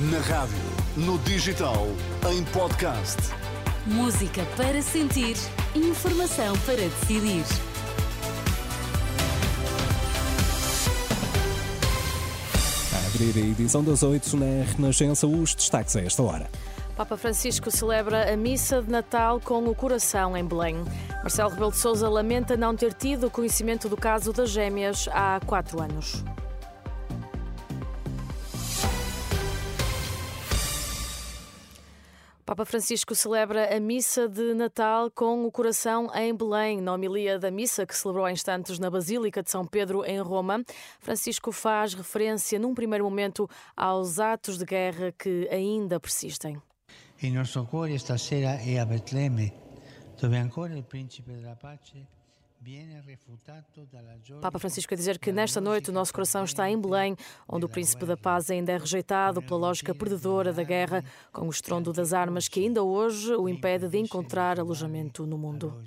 Na rádio, no digital, em podcast. Música para sentir, informação para decidir. A abrir a edição das 8 na Renascença, os destaques a esta hora. Papa Francisco celebra a missa de Natal com o coração em Belém. Marcelo Rebelo de Sousa lamenta não ter tido conhecimento do caso das gêmeas há quatro anos. Papa Francisco celebra a missa de Natal com o coração em Belém. Na homilia da missa, que celebrou há instantes na Basílica de São Pedro, em Roma, Francisco faz referência, num primeiro momento, aos atos de guerra que ainda persistem. Il nostro cuore stasera è a Betlemme, dove ancora il principe della pace Papa Francisco a dizer que nesta noite o nosso coração está em Belém, onde o príncipe da paz ainda é rejeitado pela lógica perdedora da guerra, com o estrondo das armas que ainda hoje o impede de encontrar alojamento no mundo.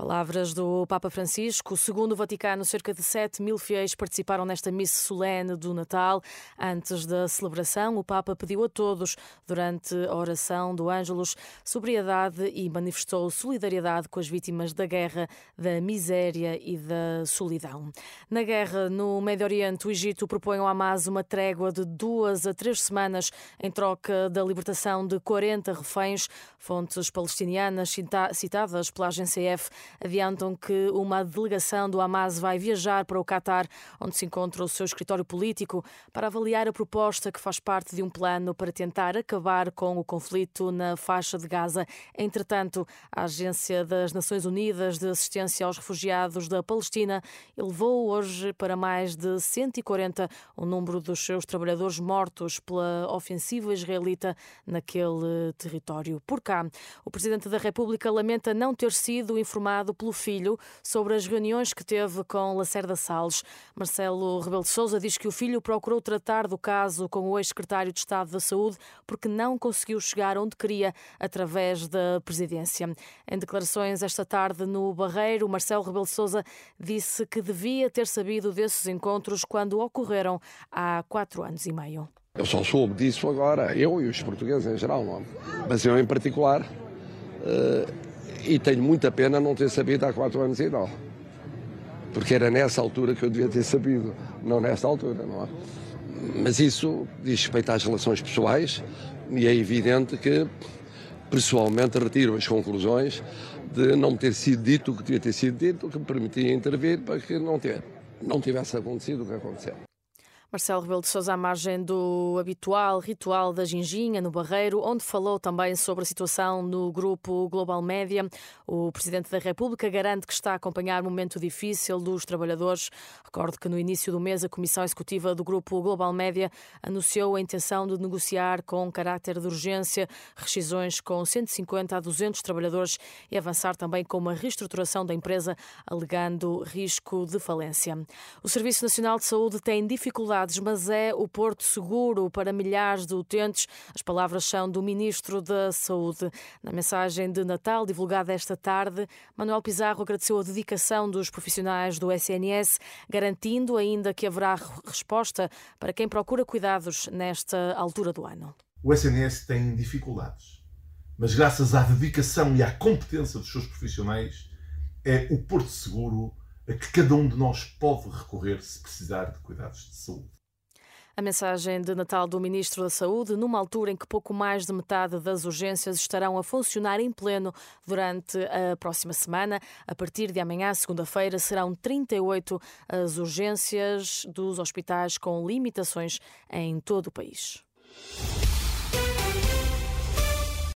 Palavras do Papa Francisco. Segundo o Vaticano, cerca de 7 mil fiéis participaram nesta missa solene do Natal. Antes da celebração, o Papa pediu a todos, durante a oração do Ângelus, sobriedade e manifestou solidariedade com as vítimas da guerra, da miséria e da solidão. Na guerra no Médio Oriente, o Egito propõe ao Hamas uma trégua de duas a três semanas em troca da libertação de 40 reféns. Fontes palestinianas citadas pela agência F adiantam que uma delegação do Hamas vai viajar para o Catar, onde se encontra o seu escritório político, para avaliar a proposta que faz parte de um plano para tentar acabar com o conflito na faixa de Gaza. Entretanto, a Agência das Nações Unidas de Assistência aos Refugiados da Palestina elevou hoje para mais de 140 o número dos seus trabalhadores mortos pela ofensiva israelita naquele território. Por cá, o Presidente da República lamenta não ter sido informado pelo filho sobre as reuniões que teve com Lacerda Salles. Marcelo Rebelo de Sousa diz que o filho procurou tratar do caso com o ex-secretário de Estado da Saúde porque não conseguiu chegar onde queria através da presidência. Em declarações esta tarde no Barreiro, Marcelo Rebelo de Sousa disse que devia ter sabido desses encontros quando ocorreram há quatro anos e meio. Eu só soube disso agora, eu e os portugueses em geral, não? É? mas eu em particular, uh, e tenho muita pena não ter sabido há quatro anos e não. Porque era nessa altura que eu devia ter sabido, não nesta altura, não é? Mas isso diz respeito às relações pessoais e é evidente que, pessoalmente, retiro as conclusões de não ter sido dito o que devia ter sido dito, que me permitia intervir para que não, ter, não tivesse acontecido o que aconteceu. Marcelo Rebelo de Sousa à margem do habitual ritual da Ginginha no Barreiro, onde falou também sobre a situação no grupo Global Média. O Presidente da República garante que está a acompanhar o momento difícil dos trabalhadores. Recordo que no início do mês a Comissão Executiva do grupo Global Média anunciou a intenção de negociar com caráter de urgência rescisões com 150 a 200 trabalhadores e avançar também com uma reestruturação da empresa, alegando risco de falência. O Serviço Nacional de Saúde tem dificuldade mas é o porto seguro para milhares de utentes. As palavras são do Ministro da Saúde. Na mensagem de Natal, divulgada esta tarde, Manuel Pizarro agradeceu a dedicação dos profissionais do SNS, garantindo ainda que haverá resposta para quem procura cuidados nesta altura do ano. O SNS tem dificuldades, mas graças à dedicação e à competência dos seus profissionais, é o porto seguro a que cada um de nós pode recorrer se precisar de cuidados de saúde. A mensagem de Natal do Ministro da Saúde, numa altura em que pouco mais de metade das urgências estarão a funcionar em pleno durante a próxima semana. A partir de amanhã, segunda-feira, serão 38 as urgências dos hospitais com limitações em todo o país.